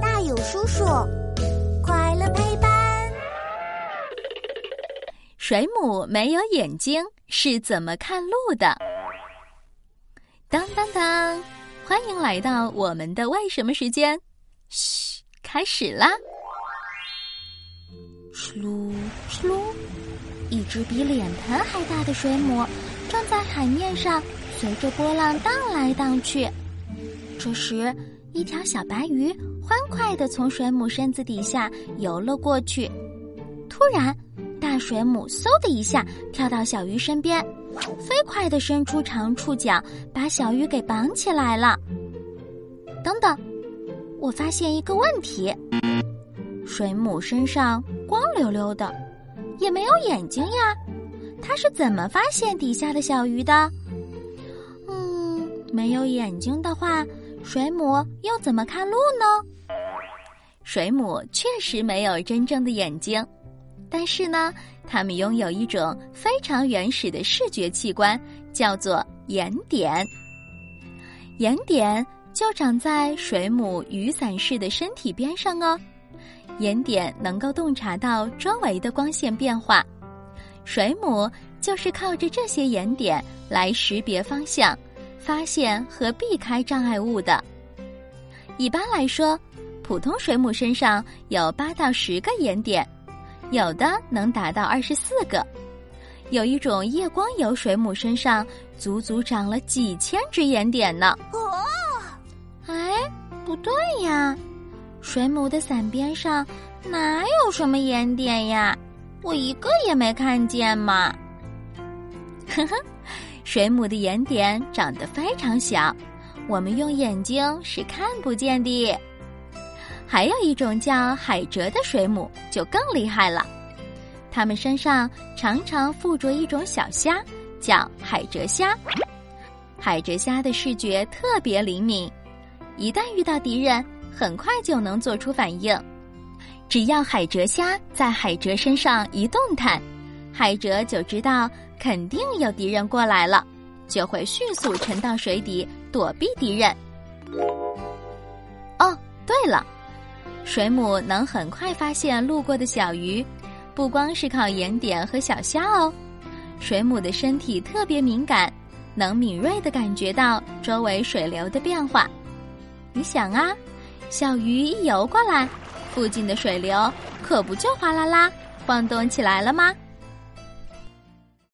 大有叔叔，快乐陪伴。水母没有眼睛，是怎么看路的？当当当！欢迎来到我们的为什么时间。嘘，开始啦！哧噜哧噜，一只比脸盆还大的水母正在海面上随着波浪荡来荡去。这时，一条小白鱼欢快地从水母身子底下游了过去。突然，大水母嗖的一下跳到小鱼身边，飞快地伸出长触角，把小鱼给绑起来了。等等，我发现一个问题：水母身上光溜溜的，也没有眼睛呀，它是怎么发现底下的小鱼的？嗯，没有眼睛的话。水母又怎么看路呢？水母确实没有真正的眼睛，但是呢，它们拥有一种非常原始的视觉器官，叫做眼点。眼点就长在水母雨伞式的身体边上哦。眼点能够洞察到周围的光线变化，水母就是靠着这些眼点来识别方向。发现和避开障碍物的。一般来说，普通水母身上有八到十个眼点，有的能达到二十四个。有一种夜光游水母身上足足长了几千只眼点呢。哦，哎，不对呀，水母的伞边上哪有什么眼点呀？我一个也没看见嘛。呵呵。水母的眼点长得非常小，我们用眼睛是看不见的。还有一种叫海蜇的水母就更厉害了，它们身上常常附着一种小虾，叫海蜇虾。海蜇虾的视觉特别灵敏，一旦遇到敌人，很快就能做出反应。只要海蜇虾在海蜇身上一动弹。海蜇就知道肯定有敌人过来了，就会迅速沉到水底躲避敌人。哦，对了，水母能很快发现路过的小鱼，不光是靠眼点和小虾哦。水母的身体特别敏感，能敏锐的感觉到周围水流的变化。你想啊，小鱼一游过来，附近的水流可不就哗啦啦晃动起来了吗？